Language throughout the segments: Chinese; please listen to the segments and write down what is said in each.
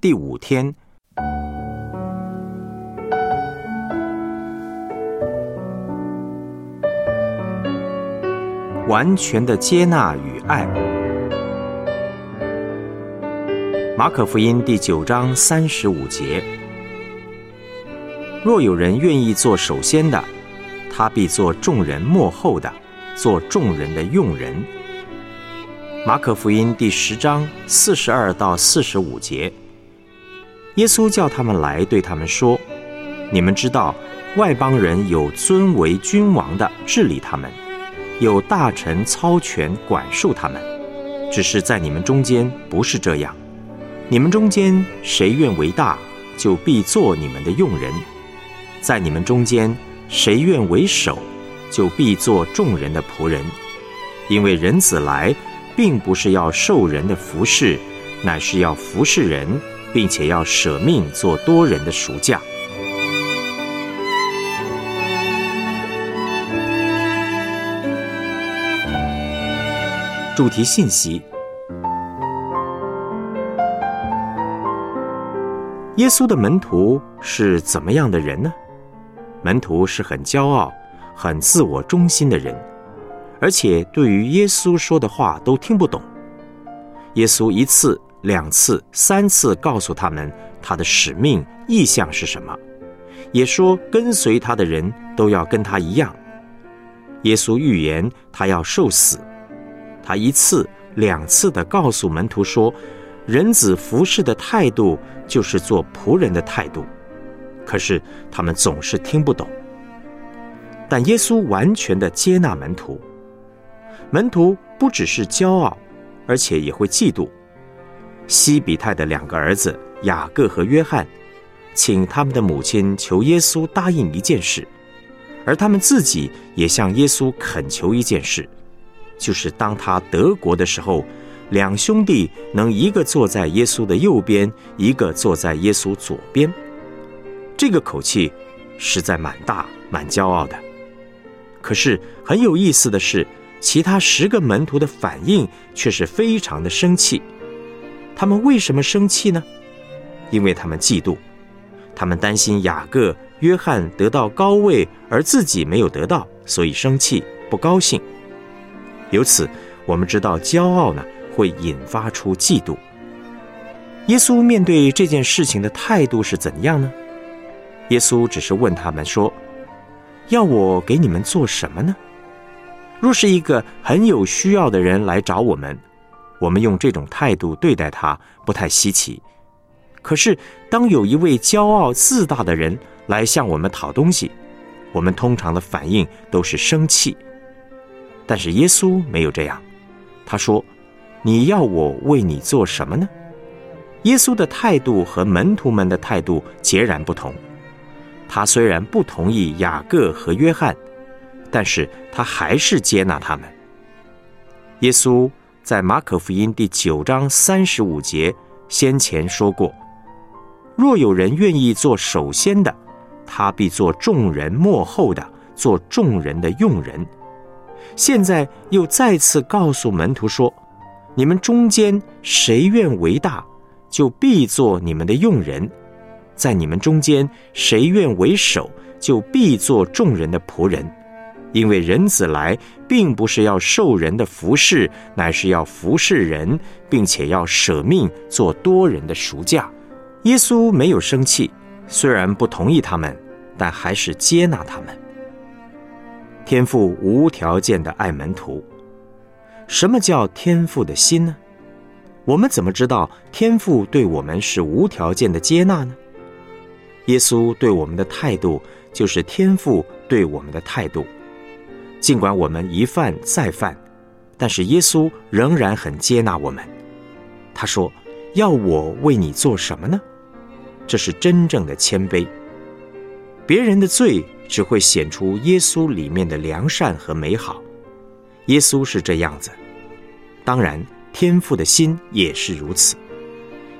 第五天，完全的接纳与爱。马可福音第九章三十五节：若有人愿意做首先的，他必做众人幕后的，做众人的用人。马可福音第十章四十二到四十五节：耶稣叫他们来，对他们说：“你们知道，外邦人有尊为君王的治理他们，有大臣操权管束他们。只是在你们中间不是这样。你们中间谁愿为大，就必做你们的用人；在你们中间谁愿为首，就必做众人的仆人。因为人子来。”并不是要受人的服侍，乃是要服侍人，并且要舍命做多人的赎价。主题信息：耶稣的门徒是怎么样的人呢？门徒是很骄傲、很自我中心的人。而且对于耶稣说的话都听不懂。耶稣一次、两次、三次告诉他们他的使命意向是什么，也说跟随他的人都要跟他一样。耶稣预言他要受死，他一次、两次的告诉门徒说，人子服侍的态度就是做仆人的态度。可是他们总是听不懂。但耶稣完全的接纳门徒。门徒不只是骄傲，而且也会嫉妒。西比泰的两个儿子雅各和约翰，请他们的母亲求耶稣答应一件事，而他们自己也向耶稣恳求一件事，就是当他得国的时候，两兄弟能一个坐在耶稣的右边，一个坐在耶稣左边。这个口气实在蛮大、蛮骄傲的。可是很有意思的是。其他十个门徒的反应却是非常的生气。他们为什么生气呢？因为他们嫉妒，他们担心雅各、约翰得到高位，而自己没有得到，所以生气不高兴。由此，我们知道骄傲呢会引发出嫉妒。耶稣面对这件事情的态度是怎样呢？耶稣只是问他们说：“要我给你们做什么呢？”若是一个很有需要的人来找我们，我们用这种态度对待他不太稀奇。可是，当有一位骄傲自大的人来向我们讨东西，我们通常的反应都是生气。但是耶稣没有这样，他说：“你要我为你做什么呢？”耶稣的态度和门徒们的态度截然不同。他虽然不同意雅各和约翰。但是他还是接纳他们。耶稣在马可福音第九章三十五节先前说过：“若有人愿意做首先的，他必做众人幕后的，做众人的用人。”现在又再次告诉门徒说：“你们中间谁愿为大，就必做你们的用人；在你们中间谁愿为首，就必做众人的仆人。”因为人子来，并不是要受人的服侍，乃是要服侍人，并且要舍命做多人的赎价。耶稣没有生气，虽然不同意他们，但还是接纳他们。天父无条件的爱门徒。什么叫天父的心呢？我们怎么知道天父对我们是无条件的接纳呢？耶稣对我们的态度，就是天父对我们的态度。尽管我们一犯再犯，但是耶稣仍然很接纳我们。他说：“要我为你做什么呢？”这是真正的谦卑。别人的罪只会显出耶稣里面的良善和美好。耶稣是这样子，当然天父的心也是如此。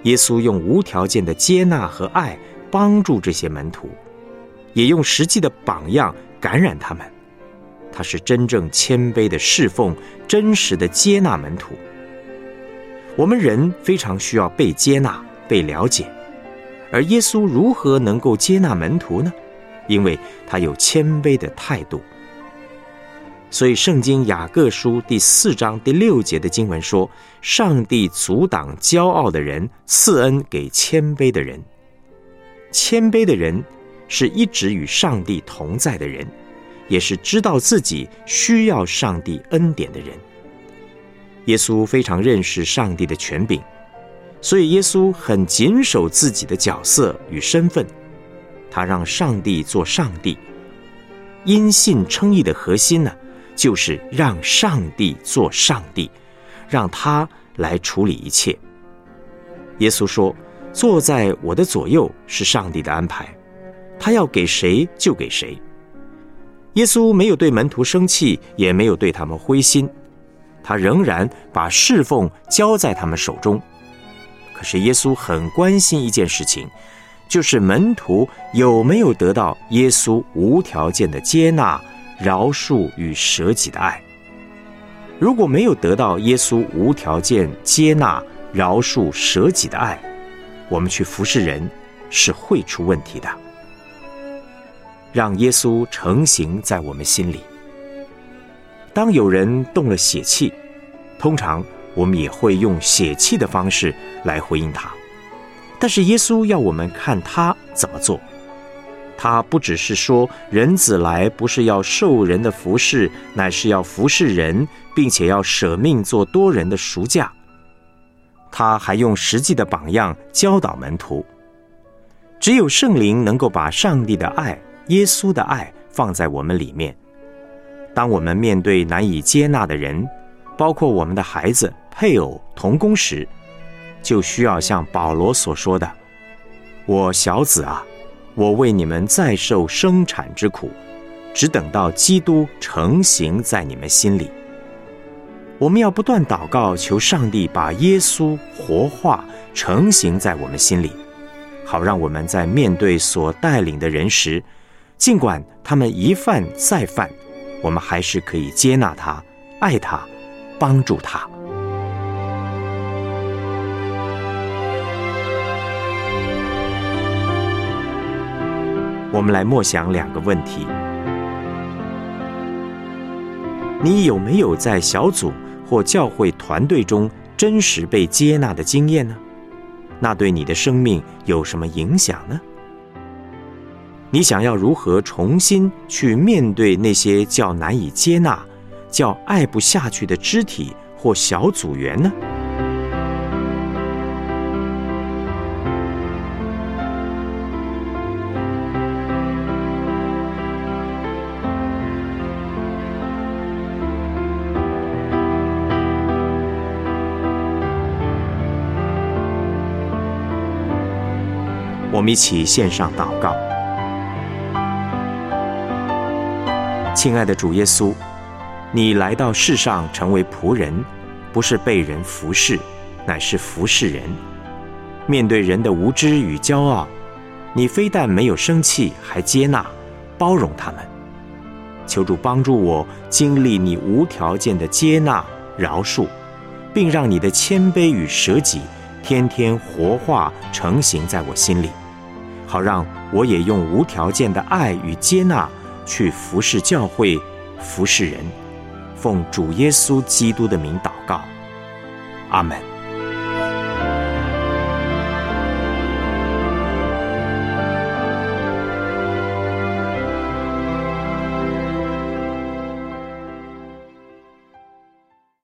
耶稣用无条件的接纳和爱帮助这些门徒，也用实际的榜样感染他们。他是真正谦卑的侍奉，真实的接纳门徒。我们人非常需要被接纳、被了解。而耶稣如何能够接纳门徒呢？因为他有谦卑的态度。所以，圣经雅各书第四章第六节的经文说：“上帝阻挡骄傲的人，赐恩给谦卑的人。谦卑的人是一直与上帝同在的人，也是知道自己需要上帝恩典的人。耶稣非常认识上帝的权柄，所以耶稣很谨守自己的角色与身份。他让上帝做上帝，因信称义的核心呢？”就是让上帝做上帝，让他来处理一切。耶稣说：“坐在我的左右是上帝的安排，他要给谁就给谁。”耶稣没有对门徒生气，也没有对他们灰心，他仍然把侍奉交在他们手中。可是耶稣很关心一件事情，就是门徒有没有得到耶稣无条件的接纳。饶恕与舍己的爱，如果没有得到耶稣无条件接纳、饶恕、舍己的爱，我们去服侍人是会出问题的。让耶稣成型在我们心里。当有人动了血气，通常我们也会用血气的方式来回应他，但是耶稣要我们看他怎么做。他不只是说人子来不是要受人的服侍，乃是要服侍人，并且要舍命做多人的赎价。他还用实际的榜样教导门徒。只有圣灵能够把上帝的爱、耶稣的爱放在我们里面。当我们面对难以接纳的人，包括我们的孩子、配偶、同工时，就需要像保罗所说的：“我小子啊。”我为你们再受生产之苦，只等到基督成型在你们心里。我们要不断祷告，求上帝把耶稣活化成型在我们心里，好让我们在面对所带领的人时，尽管他们一犯再犯，我们还是可以接纳他、爱他、帮助他。我们来默想两个问题：你有没有在小组或教会团队中真实被接纳的经验呢？那对你的生命有什么影响呢？你想要如何重新去面对那些较难以接纳、较爱不下去的肢体或小组员呢？我们一起献上祷告，亲爱的主耶稣，你来到世上成为仆人，不是被人服侍，乃是服侍人。面对人的无知与骄傲，你非但没有生气，还接纳、包容他们。求主帮助我经历你无条件的接纳、饶恕，并让你的谦卑与舍己天天活化成型在我心里。好让我也用无条件的爱与接纳去服侍教会、服侍人，奉主耶稣基督的名祷告，阿门。